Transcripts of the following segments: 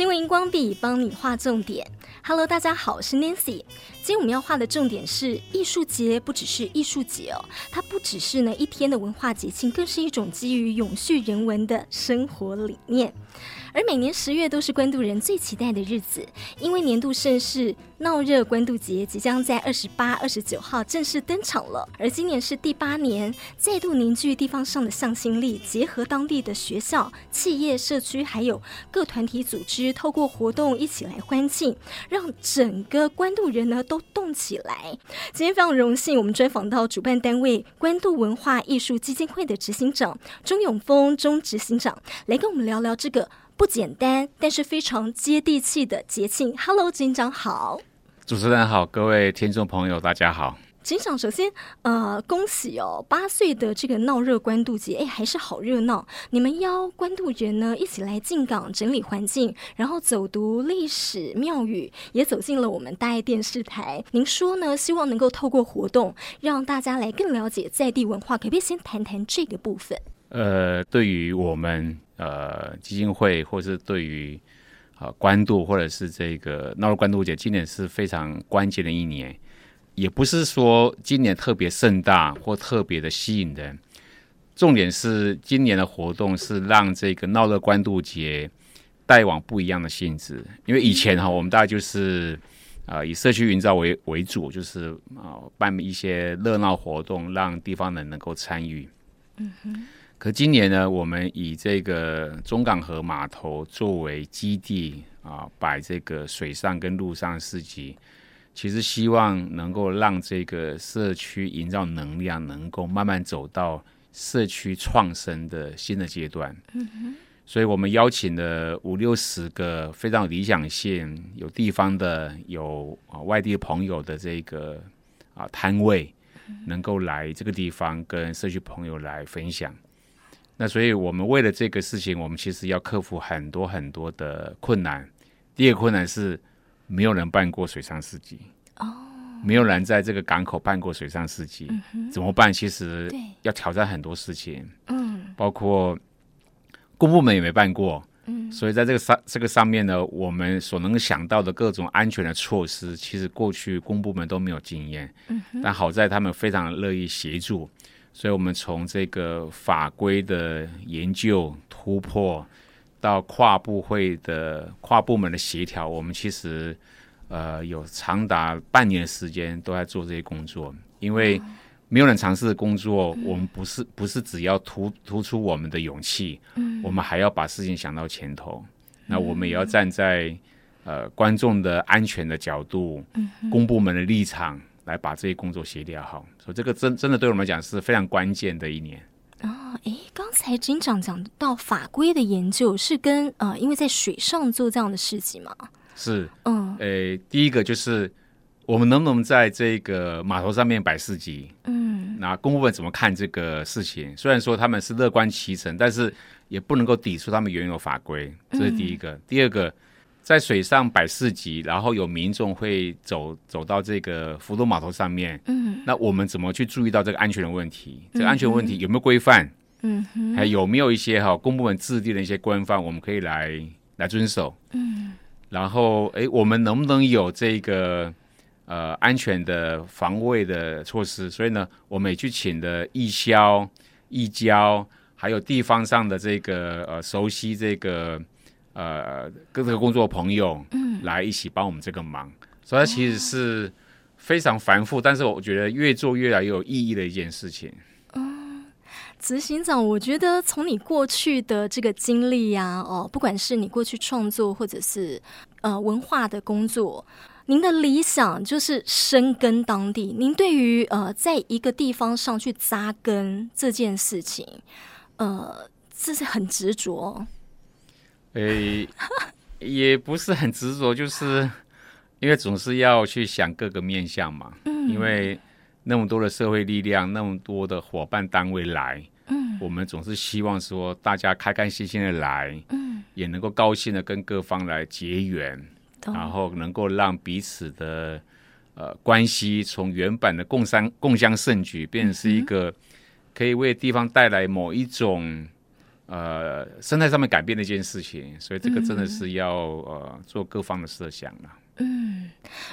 新闻荧光笔帮你画重点。Hello，大家好，我是 Nancy。今天我们要画的重点是艺术节，不只是艺术节哦，它不只是呢一天的文化节庆，更是一种基于永续人文的生活理念。而每年十月都是关渡人最期待的日子，因为年度盛事闹热关渡节即将在二十八、二十九号正式登场了。而今年是第八年，再度凝聚地方上的向心力，结合当地的学校、企业、社区，还有各团体组织，透过活动一起来欢庆，让整个关渡人呢都动起来。今天非常荣幸，我们专访到主办单位关渡文化艺术基金会的执行长钟永峰钟执行长，来跟我们聊聊这个。不简单，但是非常接地气的节庆。Hello，警长好，主持人好，各位听众朋友大家好。警长，首先呃，恭喜哦，八岁的这个闹热关渡节，哎，还是好热闹。你们邀关渡人呢一起来进港整理环境，然后走读历史庙宇，也走进了我们大爱电视台。您说呢？希望能够透过活动让大家来更了解在地文化，可不可以先谈谈这个部分？呃，对于我们。呃，基金会或是对于啊关渡或者是这个闹热关渡节，今年是非常关键的一年，也不是说今年特别盛大或特别的吸引人，重点是今年的活动是让这个闹热关渡节带往不一样的性质，因为以前哈我们大概就是啊、以社区营造为为主，就是啊、办一些热闹活动，让地方人能够参与。嗯哼。可今年呢，我们以这个中港河码头作为基地啊，摆这个水上跟陆上市集，其实希望能够让这个社区营造能量能够慢慢走到社区创生的新的阶段。所以我们邀请了五六十个非常有理想性、有地方的、有啊外地朋友的这个啊摊位，能够来这个地方跟社区朋友来分享。那所以，我们为了这个事情，我们其实要克服很多很多的困难。第一个困难是，没有人办过水上市集哦，没有人在这个港口办过水上市集，怎么办？其实要挑战很多事情，嗯，包括公部门也没办过，嗯，所以在这个上这个上面呢，我们所能想到的各种安全的措施，其实过去公部门都没有经验，嗯，但好在他们非常乐意协助。所以，我们从这个法规的研究突破，到跨部会的跨部门的协调，我们其实呃有长达半年的时间都在做这些工作。因为没有人尝试的工作，我们不是不是只要突突出我们的勇气，嗯我们还要把事情想到前头。那我们也要站在呃观众的安全的角度，嗯公部门的立场。来把这些工作协调好，所以这个真真的对我们来讲是非常关键的一年。刚才警长讲到法规的研究是跟呃，因为在水上做这样的事情吗？是，嗯，诶，第一个就是我们能不能在这个码头上面摆市集？嗯，那公部门怎么看这个事情？虽然说他们是乐观其成，但是也不能够抵触他们原有法规，这是第一个。嗯，第二个。在水上摆市集，然后有民众会走走到这个福州码头上面。嗯，那我们怎么去注意到这个安全的问题？这个安全问题有没有规范？嗯哼，还有没有一些哈公部门制定的一些规范，我们可以来来遵守？嗯，然后哎，我们能不能有这个呃安全的防卫的措施？所以呢，我们也去请的义消、义交，还有地方上的这个呃熟悉这个。呃，各个工作朋友，嗯，来一起帮我们这个忙，嗯、所以它其实是非常繁复，哦，但是我觉得越做越来越有意义的一件事情。嗯，执行长，我觉得从你过去的这个经历呀，啊，哦，不管是你过去创作或者是呃文化的工作，您的理想就是深耕当地。您对于呃在一个地方上去扎根这件事情，呃，这是很执着。诶、欸，也不是很执着，就是因为总是要去想各个面向嘛。嗯，因为那么多的社会力量，那么多的伙伴单位来，嗯，我们总是希望说大家开开心心的来，嗯，也能够高兴的跟各方来结缘，然后能够让彼此的呃关系从原本的共商共襄盛举，变成是一个可以为地方带来某一种。呃生态上面改变的一件事情，所以这个真的是要、嗯、呃做各方的设想了。嗯，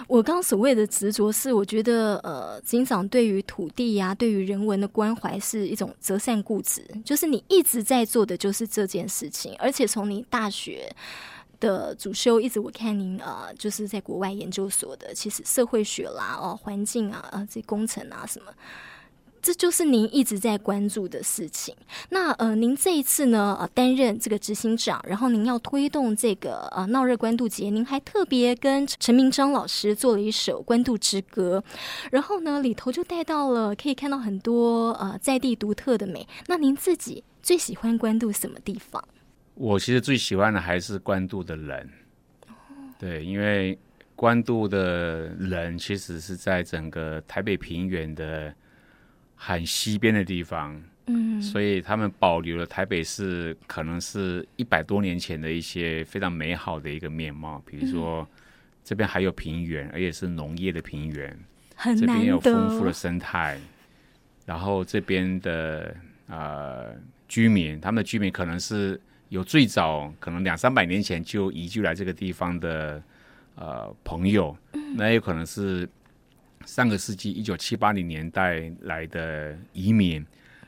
我刚所谓的执着是，我觉得呃，警长对于土地呀、对于人文的关怀是一种折善固执，就是你一直在做的就是这件事情，而且从你大学的主修一直我看您啊，就是在国外研究所的，其实社会学啦、哦环境啊、呃这工程啊什么。这就是您一直在关注的事情。那呃，您这一次呢，呃，担任这个执行长，然后您要推动这个呃闹热关渡节，您还特别跟陈明章老师做了一首《关渡之歌》，然后呢，里头就带到了可以看到很多呃在地独特的美。那您自己最喜欢关渡什么地方？我其实最喜欢的还是关渡的人。对，因为关渡的人其实是在整个台北平原的。很西边的地方，嗯，所以他们保留了台北市可能是一百多年前的一些非常美好的一个面貌，比如说、嗯、这边还有平原，而且是农业的平原，很这边有丰富的生态，然后这边的呃居民，他们的居民可能是有最早可能两三百年前就移居来这个地方的呃朋友，嗯、那有可能是。上个世纪一九七八零年代来的移民，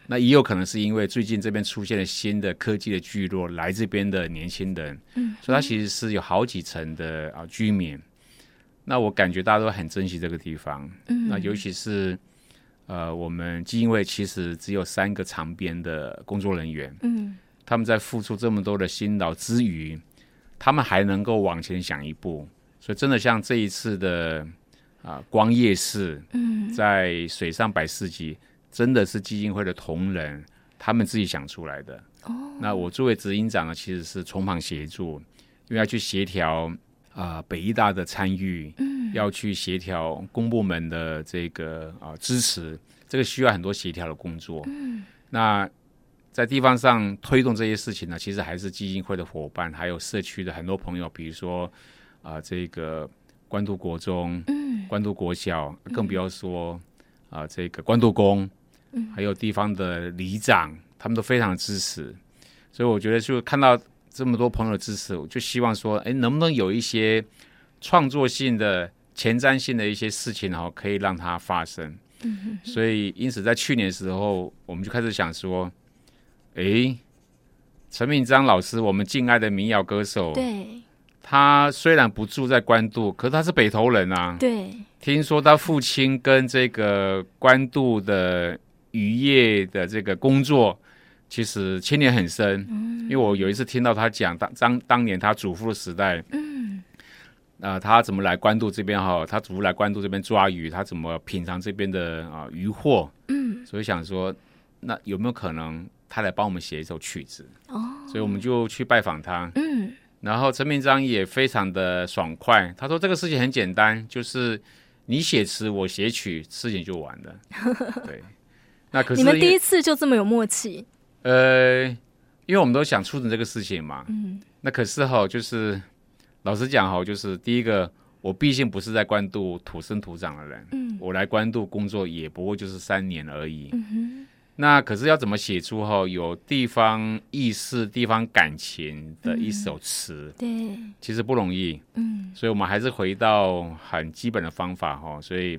那也有可能是因为最近这边出现了新的科技的聚落，来这边的年轻人，嗯，所以它其实是有好几层的啊居民。那我感觉大家都很珍惜这个地方，嗯，那尤其是呃，我们基金会其实只有三个长编的工作人员，嗯，他们在付出这么多的辛劳之余，他们还能够往前想一步，所以真的像这一次的。啊，光夜市，嗯，在水上摆市集，真的是基金会的同仁他们自己想出来的。哦，那我作为执行长呢，其实是从旁协助，因为要去协调啊北医大的参与，嗯，要去协调公部门的这个啊支持，这个需要很多协调的工作。嗯，那在地方上推动这些事情呢，其实还是基金会的伙伴，还有社区的很多朋友，比如说啊这个。关渡国中、嗯、关渡国小，更不要说啊、这个关渡宫，嗯、还有地方的里长，他们都非常支持。所以我觉得，就看到这么多朋友的支持，我就希望说，哎，能不能有一些创作性的、前瞻性的一些事情，然后可以让它发生。所以，因此在去年的时候，我们就开始想说，哎，陈敏章老师，我们敬爱的民谣歌手，对。他虽然不住在官渡，可是他是北投人啊。对，听说他父亲跟这个官渡的渔业的这个工作，其实牵连很深。嗯，因为我有一次听到他讲当当当年他祖父的时代，嗯，啊、呃，他怎么来官渡这边哈？他祖父来官渡这边抓鱼，他怎么品尝这边的啊渔获？嗯，所以想说，那有没有可能他来帮我们写一首曲子？哦，所以我们就去拜访他。嗯。然后陈明章也非常的爽快，他说这个事情很简单，就是你写词我写曲，事情就完了。对，那可是你们第一次就这么有默契？呃，因为我们都想促成这个事情嘛。嗯。那可是哈，就是老实讲哈，就是第一个，我毕竟不是在关渡土生土长的人，嗯，我来关渡工作也不过就是三年而已。嗯哼。那可是要怎么写出哈有地方意识、地方感情的一首词？嗯，对，其实不容易。嗯，所以我们还是回到很基本的方法哈。所以，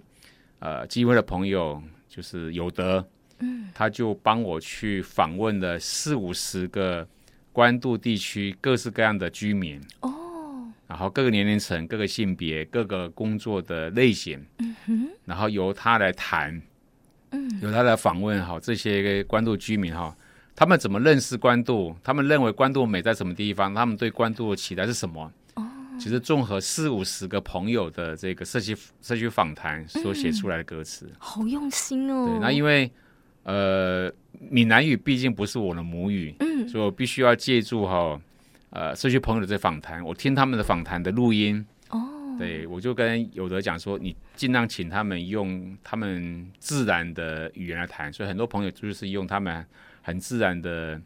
呃，机会的朋友就是有德，嗯，他就帮我去访问了四五十个关渡地区各式各样的居民哦，然后各个年龄层、各个性别、各个工作的类型，嗯哼，然后由他来谈。嗯，有他的访问哈，这些关渡居民哈，他们怎么认识关渡？他们认为关渡美在什么地方？他们对关渡的期待是什么？哦，其实综合四五十个朋友的这个社区社区访谈所写出来的歌词，嗯，好用心哦。对，那因为呃，闽南语毕竟不是我的母语，嗯，所以我必须要借助哈呃社区朋友的这访谈，我听他们的访谈的录音。对，我就跟有的讲说，你尽量请他们用他们自然的语言来谈，所以很多朋友就是用他们很自然的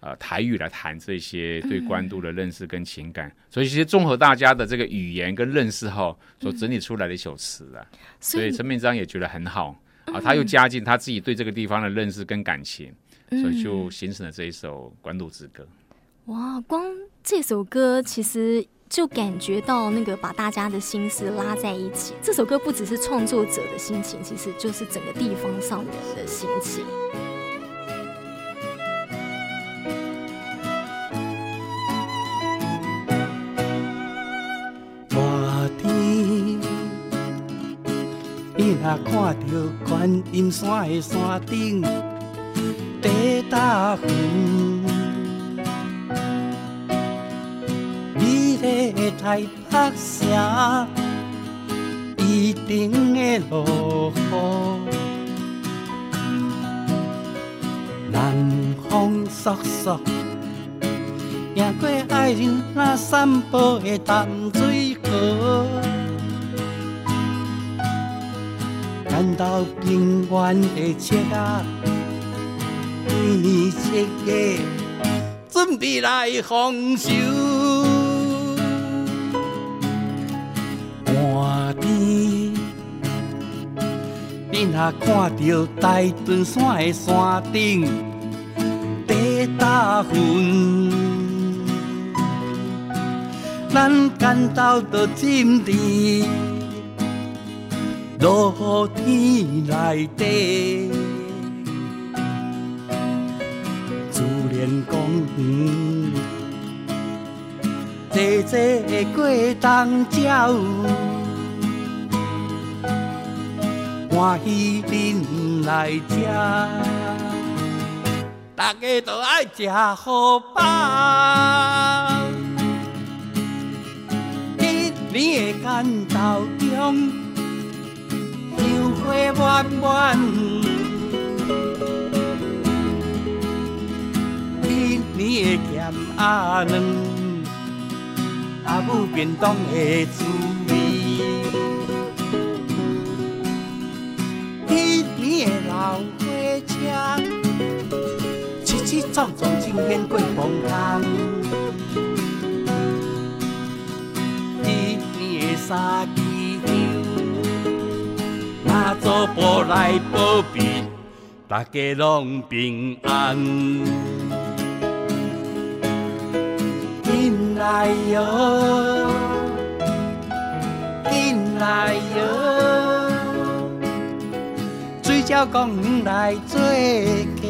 呃台语来谈这些对关渡的认识跟情感，嗯、所以其实综合大家的这个语言跟认识后所整理出来的一首词啊，嗯、所以陈明章也觉得很好。啊，他又加进他自己对这个地方的认识跟感情，所以就形成了这一首《官渡之歌》。哇，光这首歌其实就感觉到那个把大家的心思拉在一起。这首歌不只是创作者的心情，其实就是整个地方上人的心情。大天，你若看到观音山的山顶，地大云。台北城，一定会落雨。南风飒飒，行过爱人那散步的淡水河，看到平原的赤仔，每一个准备来丰收。你若看到大屯山的山顶地大云，咱干豆都浸伫露天内底，自然公园，齐齐的过冬鸟。欢喜恁来吃，大家都爱吃好饱。一年的干豆中，香花满满；一年的咸鸭卵，阿母便当的滋老火车，起起撞撞，惊现过风浪。一年的三支香，妈祖婆来保庇，大家拢平安。进来哟，进来哟。水鸟公园来做客，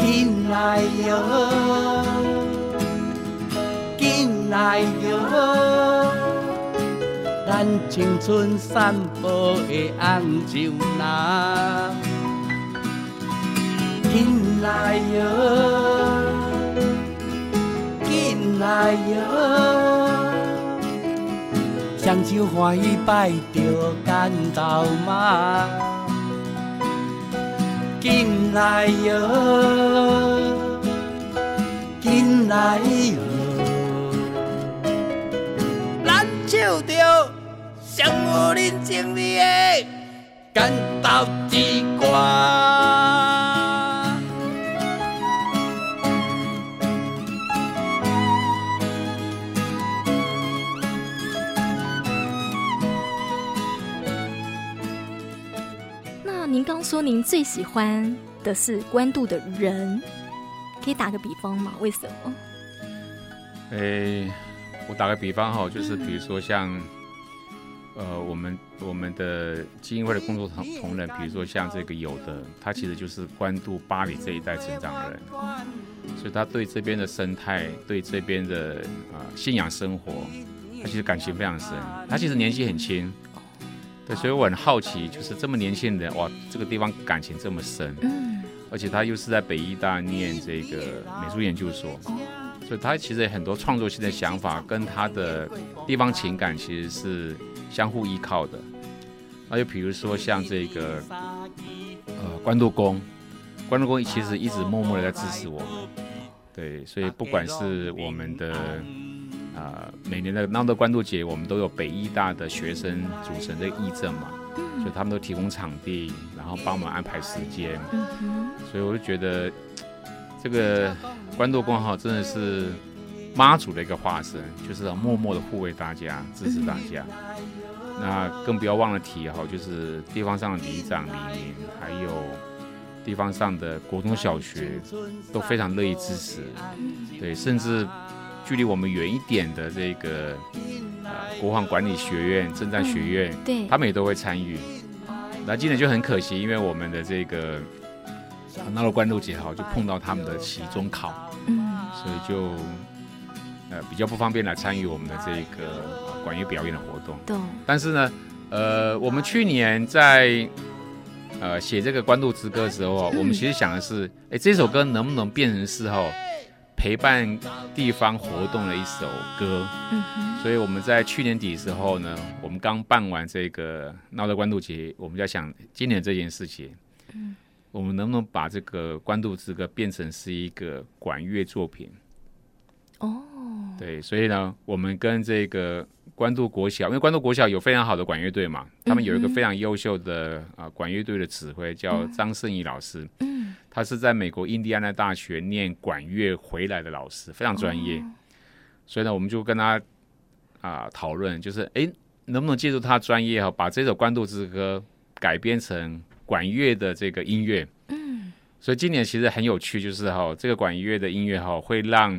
进来哟，进来哟，咱青春散步的红树林，进来哟，进来哟。双手欢喜拜着干豆妈，进来哟，进来哟，咱唱着上有人情味的干豆之歌。说您最喜欢的是官渡的人，可以打个比方吗？为什么？诶、欸，我打个比方哈，就是比如说像，嗯、呃，我们我们的基金会的工作同同仁，比如说像这个有的，他其实就是官渡八里这一代成长的人，所以他对这边的生态，对这边的啊、呃、信仰生活，他其实感情非常深。他其实年纪很轻。对，所以我很好奇，就是这么年轻的人，哇，这个地方感情这么深，嗯，而且他又是在北医大念这个美术研究所，所以他其实很多创作性的想法跟他的地方情感其实是相互依靠的。那就比如说像这个呃官渡宫，关渡宫其实一直默默的在支持我们，对，所以不管是我们的。啊、呃，每年的闹的官渡节，我们都有北艺大的学生组成的义政嘛，所以他们都提供场地，然后帮我们安排时间，所以我就觉得这个官渡宫哈真的是妈祖的一个化身，就是默默的护卫大家，支持大家。那更不要忘了提哈，就是地方上的里长、里民，还有地方上的国中小学都非常乐意支持，对，甚至距离我们远一点的这个呃国防管理学院、政战学院，嗯、对，他们也都会参与。那今年就很可惜，因为我们的这个闹了关渡节哈，就碰到他们的期中考，嗯，所以就呃比较不方便来参与我们的这个管乐表演的活动。对。但是呢，呃，我们去年在呃写这个关渡之歌的时候，我们其实想的是，哎，这首歌能不能变成是哈陪伴地方活动的一首歌？嗯。所以我们在去年底的时候呢，我们刚办完这个闹的关渡节，我们在想今年这件事情，嗯，我们能不能把这个关渡之歌变成是一个管乐作品？哦，对，所以呢，我们跟这个关渡国小，因为关渡国小有非常好的管乐队嘛，他们有一个非常优秀的啊、呃、管乐队的指挥叫张胜义老师，嗯，他是在美国印第安纳大学念管乐回来的老师，非常专业，所以呢，我们就跟他。啊，讨论就是，哎，能不能借助他专业哈，把这首《关渡之歌》改编成管乐的这个音乐？嗯，所以今年其实很有趣，就是哈，这个管乐的音乐哈，会让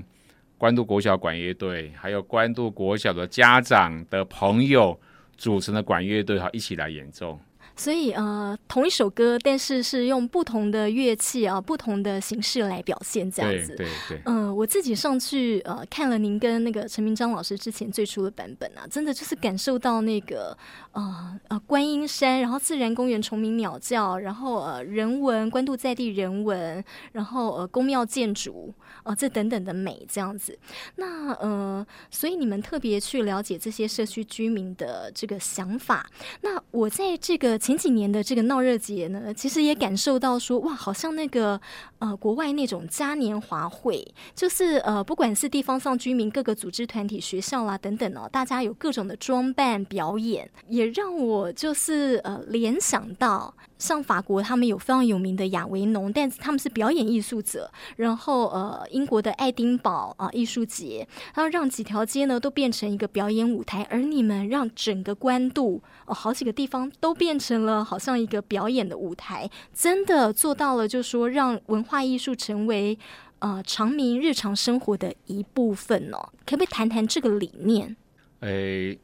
关渡国小管乐队，还有关渡国小的家长的朋友组成的管乐队哈，一起来演奏。所以呃，同一首歌，但是是用不同的乐器啊，不同的形式来表现这样子。对对对。嗯、呃，我自己上去呃看了您跟那个陈明章老师之前最初的版本啊，真的就是感受到那个呃呃观音山，然后自然公园虫鸣鸟叫，然后呃人文关渡在地人文，然后呃宫庙建筑啊、呃、这等等的美这样子。那呃，所以你们特别去了解这些社区居民的这个想法。那我在这个。前几年的这个闹热节呢，其实也感受到说，哇，好像那个呃国外那种嘉年华会，就是呃不管是地方上居民、各个组织团体、学校啦等等哦，大家有各种的装扮表演，也让我就是呃联想到。像法国，他们有非常有名的亚维农，但是他们是表演艺术者。然后，呃，英国的爱丁堡啊艺术节，然后让几条街呢都变成一个表演舞台。而你们让整个关渡哦，好几个地方都变成了好像一个表演的舞台，真的做到了，就是说让文化艺术成为呃长明日常生活的一部分哦。可不可以谈谈这个理念？诶，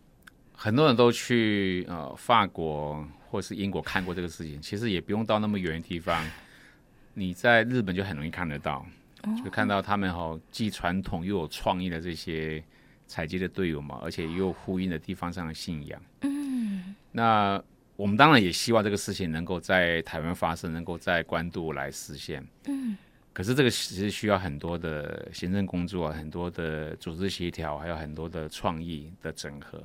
很多人都去呃法国。或是英国看过这个事情，其实也不用到那么远的地方，你在日本就很容易看得到，就看到他们哈既传统又有创意的这些采集的队伍嘛，而且又呼应了地方上的信仰。嗯，那我们当然也希望这个事情能够在台湾发生，能够在关渡来实现。嗯，可是这个其实需要很多的行政工作，很多的组织协调，还有很多的创意的整合。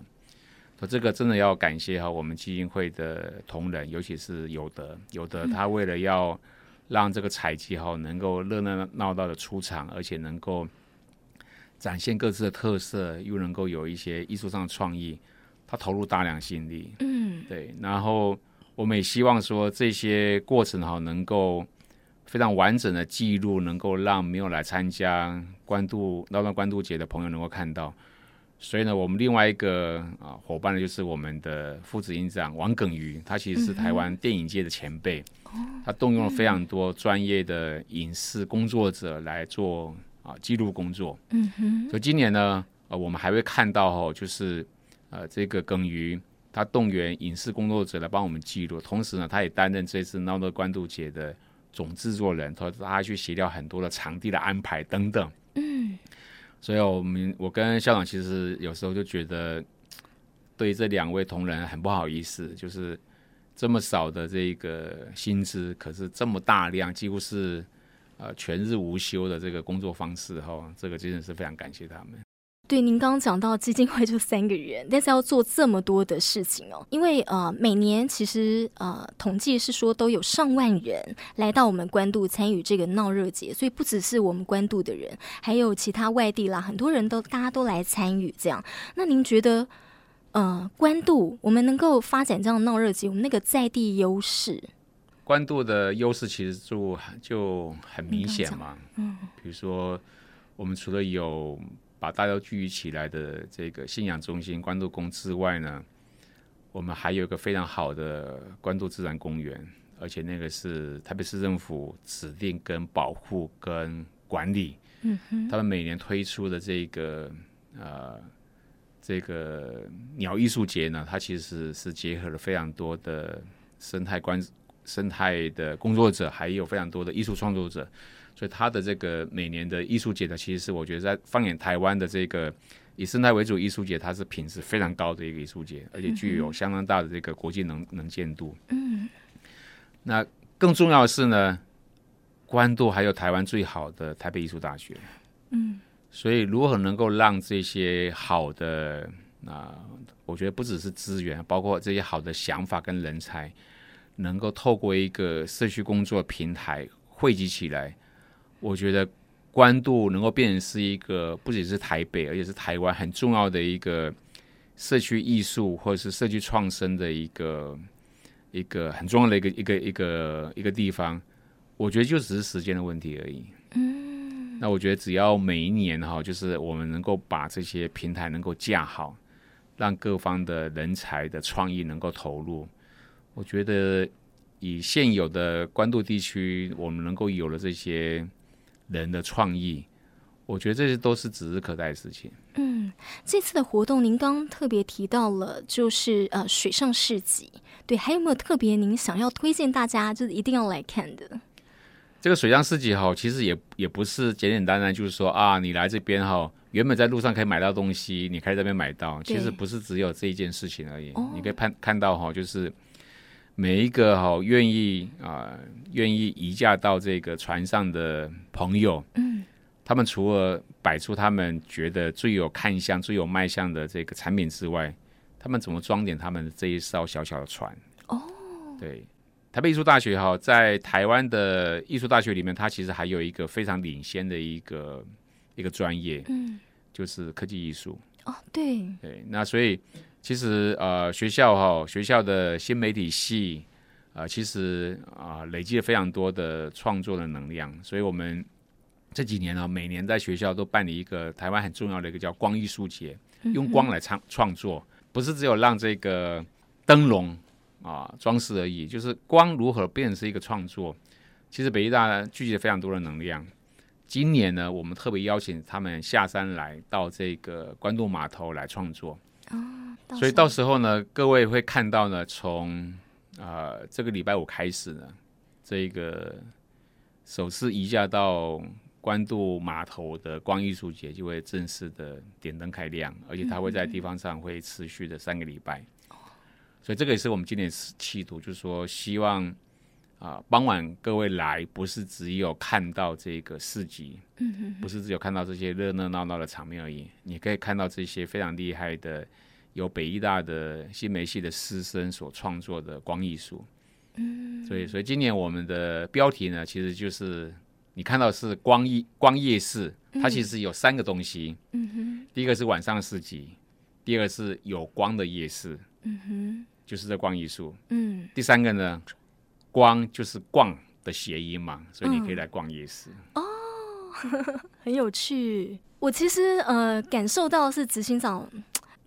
说这个真的要感谢哈，我们基金会的同仁，尤其是有的有的，他为了要让这个采集哈能够热热闹闹的出场，而且能够展现各自的特色，又能够有一些艺术上的创意，他投入大量心力。嗯，对。然后我们也希望说这些过程哈能够非常完整的记录，能够让没有来参加关渡闹闹关渡节的朋友能够看到。所以呢，我们另外一个啊伙伴呢，就是我们的副执行长王耿瑜，他其实是台湾电影界的前辈，嗯、他动用了非常多专业的影视工作者来做啊记录工作。嗯哼。所以今年呢，呃，我们还会看到哦，就是呃这个耿瑜他动员影视工作者来帮我们记录，同时呢，他也担任这次闹闹关渡节的总制作人，他他去协调很多的场地的安排等等。所以，我们我跟校长其实有时候就觉得，对这两位同仁很不好意思，就是这么少的这个薪资，可是这么大量，几乎是呃全日无休的这个工作方式哈，这个真的是非常感谢他们。对，您刚刚讲到基金会就三个人，但是要做这么多的事情哦，因为呃每年其实呃统计是说都有上万人来到我们关渡参与这个闹热节，所以不只是我们关渡的人，还有其他外地啦，很多人都大家都来参与这样。那您觉得呃关渡我们能够发展这样的闹热节，我们那个在地优势？关渡的优势其实就就很明显嘛，嗯，比如说我们除了有把大家聚集起来的这个信仰中心关渡宫之外呢，我们还有一个非常好的关渡自然公园，而且那个是台北市政府指定跟保护跟管理。嗯哼，他们每年推出的这个呃这个鸟艺术节呢，它其实是，是结合了非常多的生态观生态的工作者，还有非常多的艺术创作者，所以它的这个每年的艺术节呢，其实是我觉得在放眼台湾的这个。以生态为主艺术节，它是品质非常高的一个艺术节，而且具有相当大的这个国际能能见度。嗯，那更重要的是呢，关渡还有台湾最好的台北艺术大学。嗯，所以如何能够让这些好的啊、我觉得不只是资源，包括这些好的想法跟人才，能够透过一个社区工作平台汇集起来，我觉得。关渡能够变成是一个不仅是台北，而且是台湾很重要的一个社区艺术或者是社区创生的一个一个很重要的一个一个一个一个地方，我觉得就只是时间的问题而已。嗯，那我觉得只要每一年哈，就是我们能够把这些平台能够架好，让各方的人才的创意能够投入，我觉得以现有的关渡地区，我们能够有了这些。人的创意，我觉得这些都是指日可待的事情。嗯，这次的活动您刚特别提到了，就是呃水上市集，对，还有没有特别您想要推荐大家，就是一定要来看的？这个水上市集哈，其实也也不是简简单单就是说啊，你来这边哈，原本在路上可以买到东西，你可以在这边买到，其实不是只有这一件事情而已。你可以看看到哈，就是。每一个哈愿意啊愿意移驾到这个船上的朋友，嗯，他们除了摆出他们觉得最有看相、最有卖相的这个产品之外，他们怎么装点他们这一艘小小的船？哦，对，台北艺术大学哈，在台湾的艺术大学里面，它其实还有一个非常领先的一个一个专业，嗯，就是科技艺术。哦，对，对，那所以。其实呃，学校哈，学校的新媒体系，呃，其实啊、呃，累积了非常多的创作的能量。所以我们这几年呢，每年在学校都办理一个台湾很重要的一个叫光艺术节，用光来创创作，不是只有让这个灯笼啊装饰而已，就是光如何变成是一个创作。其实北艺大呢聚集了非常多的能量。今年呢，我们特别邀请他们下山来到这个关渡码头来创作。所以到时候呢，各位会看到呢，从啊、呃、这个礼拜五开始呢，这个首次移驾到关渡码头的光艺术节就会正式的点灯开亮，而且它会在地方上会持续的三个礼拜。所以这个也是我们今年企图，就是说希望啊傍晚各位来，不是只有看到这个市集，不是只有看到这些热热闹闹的场面而已，你可以看到这些非常厉害的。由北艺大的新媒系的师生所创作的光艺术，嗯，所以所以今年我们的标题呢，其实就是你看到是光艺光夜市，它其实有三个东西，嗯哼，第一个是晚上市集，第二个是有光的夜市，嗯哼，就是这光艺术，嗯，第三个呢，光就是逛的谐音嘛，所以你可以来逛夜市，哦，很有趣。我其实呃感受到是执行长。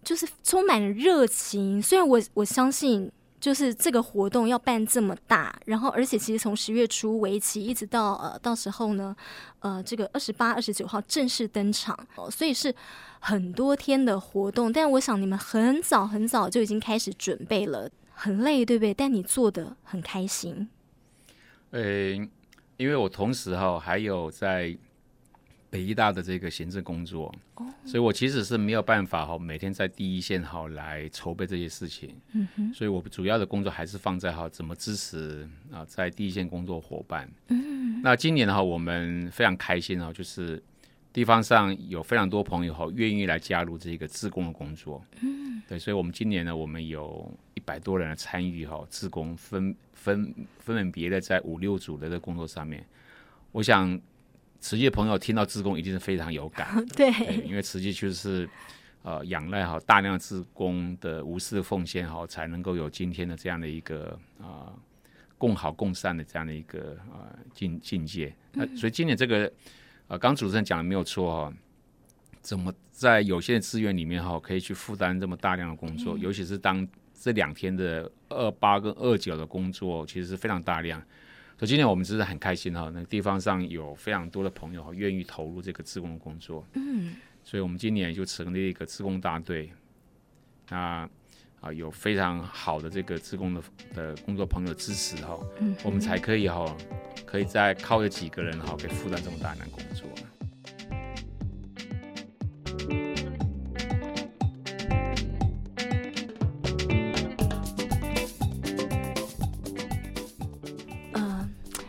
就是充满了热情，虽然我我相信，就是这个活动要办这么大，然后而且其实从十月初为期，一直到呃到时候呢，呃这个二十八、二十九号正式登场哦，所以是很多天的活动。但我想你们很早很早就已经开始准备了，很累对不对？但你做的很开心。呃，因为我同时哈还有在。北医大的这个行政工作，oh. 所以我其实是没有办法哈，每天在第一线哈来筹备这些事情。嗯哼，所以我主要的工作还是放在哈怎么支持啊，在第一线工作伙伴。嗯，那今年哈，我们非常开心啊，就是地方上有非常多朋友哈愿意来加入这个自工的工作。嗯，对，所以我们今年呢，我们有一百多人来参与哈，自工分分分门别的在五六组的这工作上面，我想。慈济的朋友听到自工一定是非常有感，对，对，因为慈济就是呃仰赖哈大量自工的无私的奉献哈，才能够有今天的这样的一个啊、呃、共好共善的这样的一个啊、呃、境境界。那所以今年这个呃，刚主持人讲的没有错哈，怎么在有限的资源里面哈，可以去负担这么大量的工作，嗯、尤其是当这两天的二八跟二九的工作其实是非常大量。所以今天我们真的很开心哈，那个地方上有非常多的朋友愿意投入这个自工的工作。嗯，所以我们今年就成立一个自工大队。那啊，有非常好的这个志工的的工作朋友支持哈，嗯，我们才可以哈，可以再靠着几个人哈，给负担这么大难工作。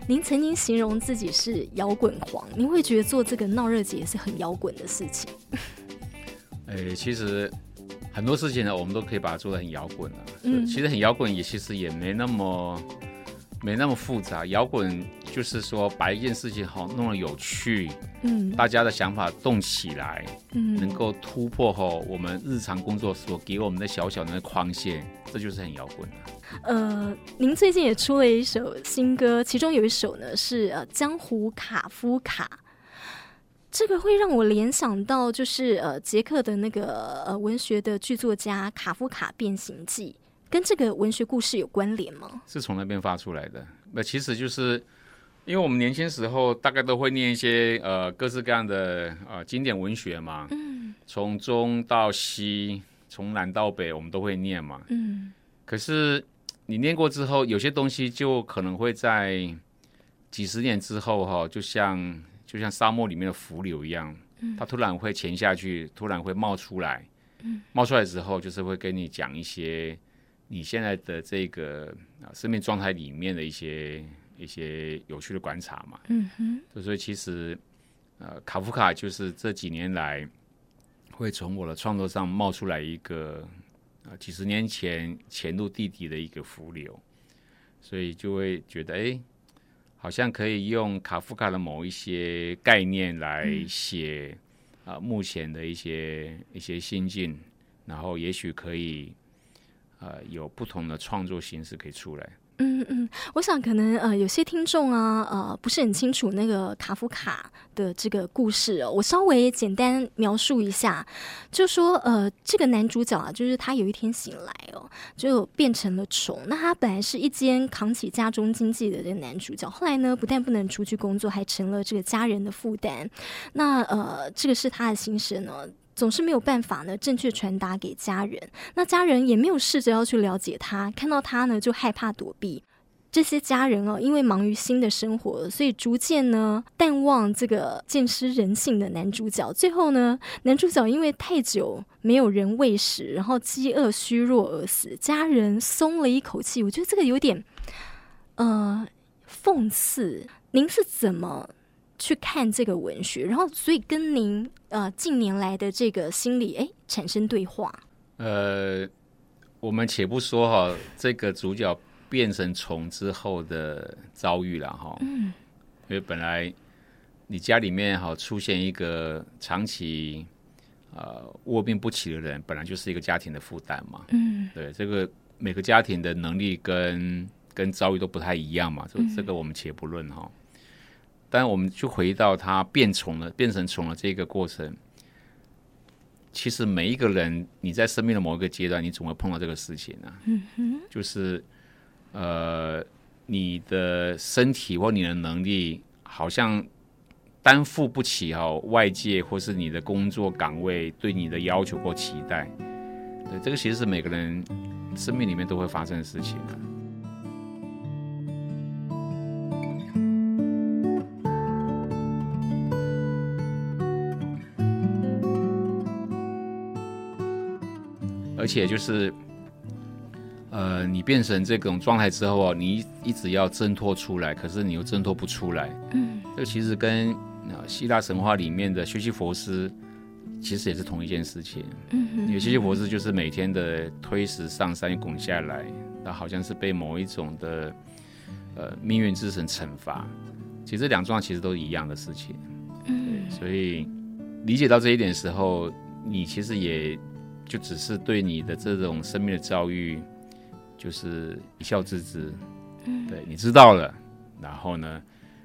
您曾经形容自己是摇滚狂，您会觉得做这个闹热节是很摇滚的事情？哎、欸，其实很多事情呢，我们都可以把它做的很摇滚了。嗯，其实很摇滚也其实也没那么没那么复杂。摇滚就是说把一件事情好弄得有趣，嗯，大家的想法动起来，嗯，能够突破后我们日常工作所给我们的小小的框线，这就是很摇滚了。呃，您最近也出了一首新歌，其中有一首呢是呃《江湖卡夫卡》，这个会让我联想到就是呃捷克的那个呃文学的剧作家卡夫卡《变形记》，跟这个文学故事有关联吗？是从那边发出来的。那其实就是因为我们年轻时候大概都会念一些呃各式各样的呃经典文学嘛，嗯，从中到西，从南到北，我们都会念嘛，嗯，可是。你念过之后，有些东西就可能会在几十年之后，哈，就像就像沙漠里面的浮流一样，它突然会潜下去，突然会冒出来，冒出来之后，就是会跟你讲一些你现在的这个啊生命状态里面的一些一些有趣的观察嘛。嗯哼，所以其实呃，卡夫卡就是这几年来会从我的创作上冒出来一个。啊，几十年前潜入地底的一个浮流，所以就会觉得，哎，好像可以用卡夫卡的某一些概念来写啊，目前的一些一些心境，然后也许可以呃有不同的创作形式可以出来。嗯嗯，我想可能呃有些听众啊呃不是很清楚那个卡夫卡的这个故事哦，我稍微简单描述一下，就说呃这个男主角啊，就是他有一天醒来哦，就变成了虫。那他本来是一间扛起家中经济的这个男主角，后来呢不但不能出去工作，还成了这个家人的负担。那呃这个是他的心声呢。总是没有办法呢，正确传达给家人。那家人也没有试着要去了解他，看到他呢就害怕躲避。这些家人哦，因为忙于新的生活，所以逐渐呢淡忘这个见识人性的男主角。最后呢，男主角因为太久没有人喂食，然后饥饿虚弱而死。家人松了一口气。我觉得这个有点呃讽刺。您是怎么去看这个文学？然后所以跟您。呃，近年来的这个心理哎，产生对话。呃，我们且不说哈，这个主角变成虫之后的遭遇了哈。嗯。因为本来你家里面哈出现一个长期呃卧病不起的人，本来就是一个家庭的负担嘛。嗯。对，这个每个家庭的能力跟跟遭遇都不太一样嘛，这这个我们且不论哈。但我们就回到他变虫了，变成虫了这个过程。其实每一个人，你在生命的某一个阶段，你总会碰到这个事情啊。就是，呃，你的身体或你的能力，好像担负不起哈外界或是你的工作岗位对你的要求或期待。对，这个其实是每个人生命里面都会发生的事情啊。且就是，呃，你变成这种状态之后啊，你一直要挣脱出来，可是你又挣脱不出来。嗯，这其实跟希腊神话里面的薛西弗斯其实也是同一件事情。嗯哼，因为薛西弗斯就是每天的推石上山滚下来，那好像是被某一种的呃命运之神惩罚。其实这两桩其实都是一样的事情。嗯，所以理解到这一点的时候，你其实也。就只是对你的这种生命的遭遇，就是一笑置之。嗯，对，你知道了，然后呢，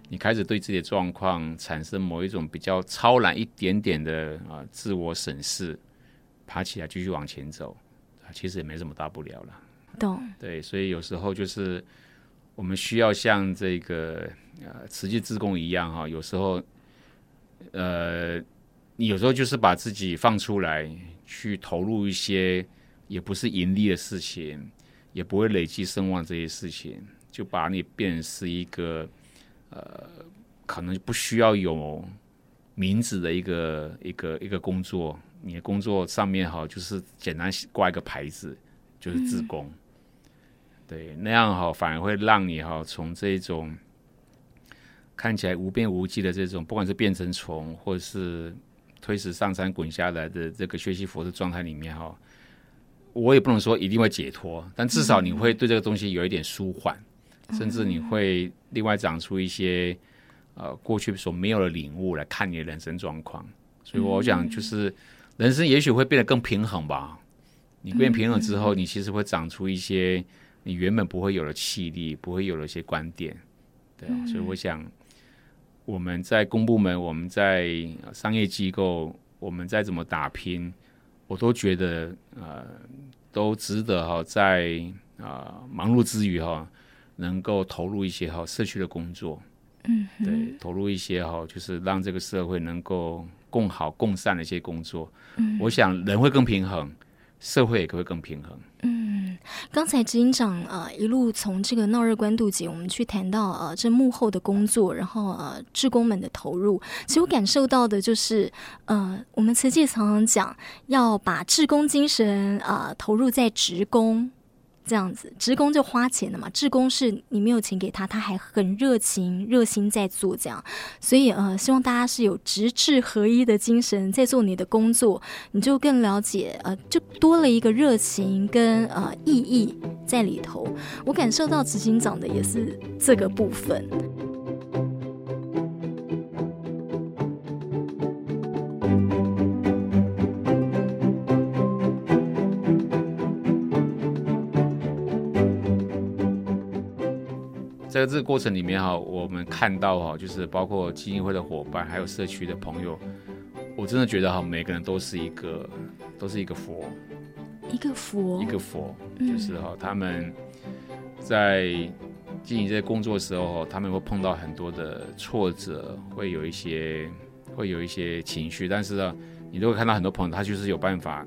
你开始对自己的状况产生某一种比较超然一点点的啊自我审视，爬起来继续往前走，啊其实也没什么大不了了。懂。对，所以有时候就是我们需要像这个呃慈济志工一样哈，有时候呃，你有时候就是把自己放出来，去投入一些也不是盈利的事情，也不会累积声望这些事情，就把你变成是一个呃，可能不需要有名字的一个一个一个工作。你的工作上面哈，就是简单挂一个牌子，就是自工。嗯、对，那样哈，反而会让你哈，从这种看起来无边无际的这种，不管是变成虫，或是推石上山滚下来的这个学习佛的状态里面哈，我也不能说一定会解脱，但至少你会对这个东西有一点舒缓，嗯、甚至你会另外长出一些呃过去所没有的领悟来看你的人生状况。所以我想就是。人生也许会变得更平衡吧。你变平衡之后，你其实会长出一些你原本不会有的气力，不会有的一些观点。对，所以我想我们在公部门，我们在商业机构，我们再怎么打拼，我都觉得呃都值得哈，在啊忙碌之余哈，能够投入一些哈社区的工作。嗯，对，投入一些哈，就是让这个社会能够。共好共善的一些工作，嗯，我想人会更平衡，社会也会更平衡。嗯，刚才执行长啊一路从这个闹热关渡节，我们去谈到啊这幕后的工作，然后呃志工们的投入，其实我感受到的就是呃我们慈济常常讲要把志工精神啊投入在职工。这样子，职工就花钱了嘛。职工是你没有钱给他，他还很热情、热心在做这样。所以呃，希望大家是有职志合一的精神在做你的工作，你就更了解呃，就多了一个热情跟呃意义在里头。我感受到执行长的也是这个部分。在这个过程里面哈，我们看到哈，就是包括基金会的伙伴，还有社区的朋友，我真的觉得哈，每个人都是一个，都是一个佛，一个佛，一个佛，就是哈，他们在进行这些工作的时候，他们会碰到很多的挫折，会有一些，会有一些情绪，但是呢，你都会看到很多朋友，他就是有办法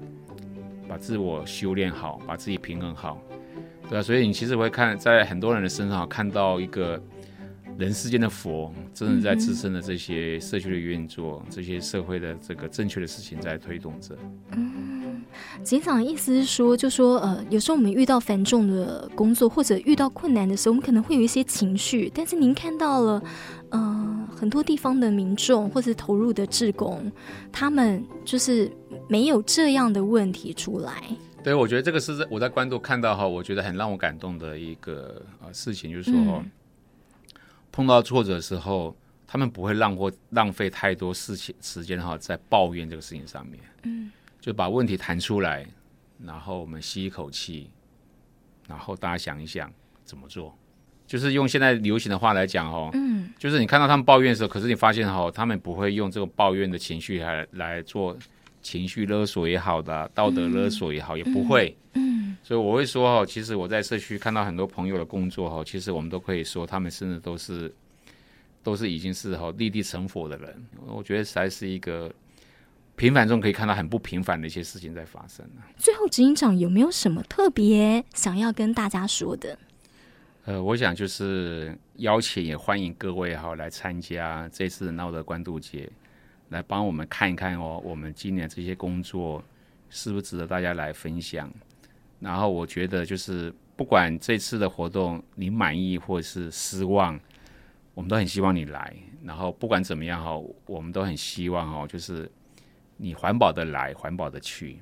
把自我修炼好，把自己平衡好。对啊，所以你其实会看在很多人的身上看到一个人世间的佛，真的在自身的这些社区的运作，嗯、这些社会的这个正确的事情在推动着。嗯，警长的意思是说，就说呃，有时候我们遇到繁重的工作或者遇到困难的时候，我们可能会有一些情绪，但是您看到了，呃，很多地方的民众或者投入的志工，他们就是没有这样的问题出来。对，我觉得这个是我在关注看到哈，我觉得很让我感动的一个呃事情，就是说，嗯、碰到挫折的时候，他们不会浪费浪费太多事情时间哈，在抱怨这个事情上面，嗯，就把问题谈出来，然后我们吸一口气，然后大家想一想怎么做，就是用现在流行的话来讲哈，嗯，就是你看到他们抱怨的时候，可是你发现哈，他们不会用这个抱怨的情绪来来做。情绪勒索也好的，道德勒索也好，嗯、也不会。嗯，所以我会说哈，其实我在社区看到很多朋友的工作哈，其实我们都可以说，他们甚至都是都是已经是哈立地成佛的人。我觉得实在是一个平凡中可以看到很不平凡的一些事情在发生。最后，执行长有没有什么特别想要跟大家说的？呃，我想就是邀请也欢迎各位哈来参加这次的闹的关渡节。来帮我们看一看哦，我们今年这些工作是不是值得大家来分享？然后我觉得就是不管这次的活动你满意或是失望，我们都很希望你来。然后不管怎么样哈，我们都很希望哦，就是你环保的来，环保的去。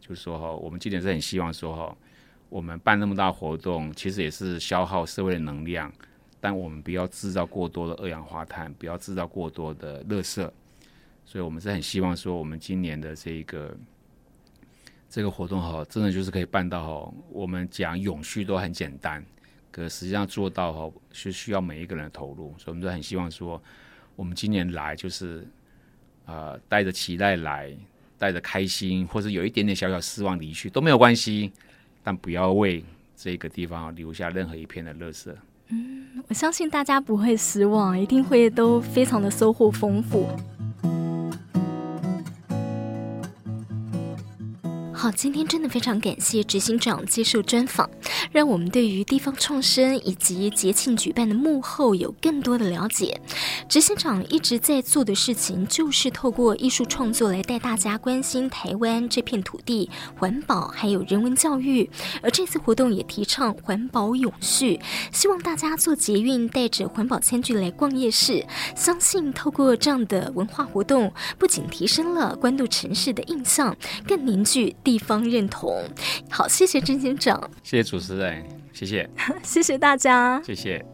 就是说哈，我们今年是很希望说哈，我们办那么大活动，其实也是消耗社会的能量，但我们不要制造过多的二氧化碳，不要制造过多的垃圾。所以，我们是很希望说，我们今年的这个这个活动哈，真的就是可以办到哈。我们讲永续都很简单，可实际上做到哈，是需要每一个人的投入。所以，我们都很希望说，我们今年来就是啊，呃，带着期待来，带着开心，或者有一点点小小失望离去都没有关系，但不要为这个地方留下任何一片的垃圾。嗯，我相信大家不会失望，一定会都非常的收获丰富。今天真的非常感谢执行长接受专访，让我们对于地方创生以及节庆举办的幕后有更多的了解。执行长一直在做的事情，就是透过艺术创作来带大家关心台湾这片土地、环保还有人文教育。而这次活动也提倡环保永续，希望大家做捷运带着环保餐具来逛夜市。相信透过这样的文化活动，不仅提升了关渡城市的印象，更凝聚。地方认同，好，谢谢郑警长，谢谢主持人，谢谢，谢谢大家，谢谢。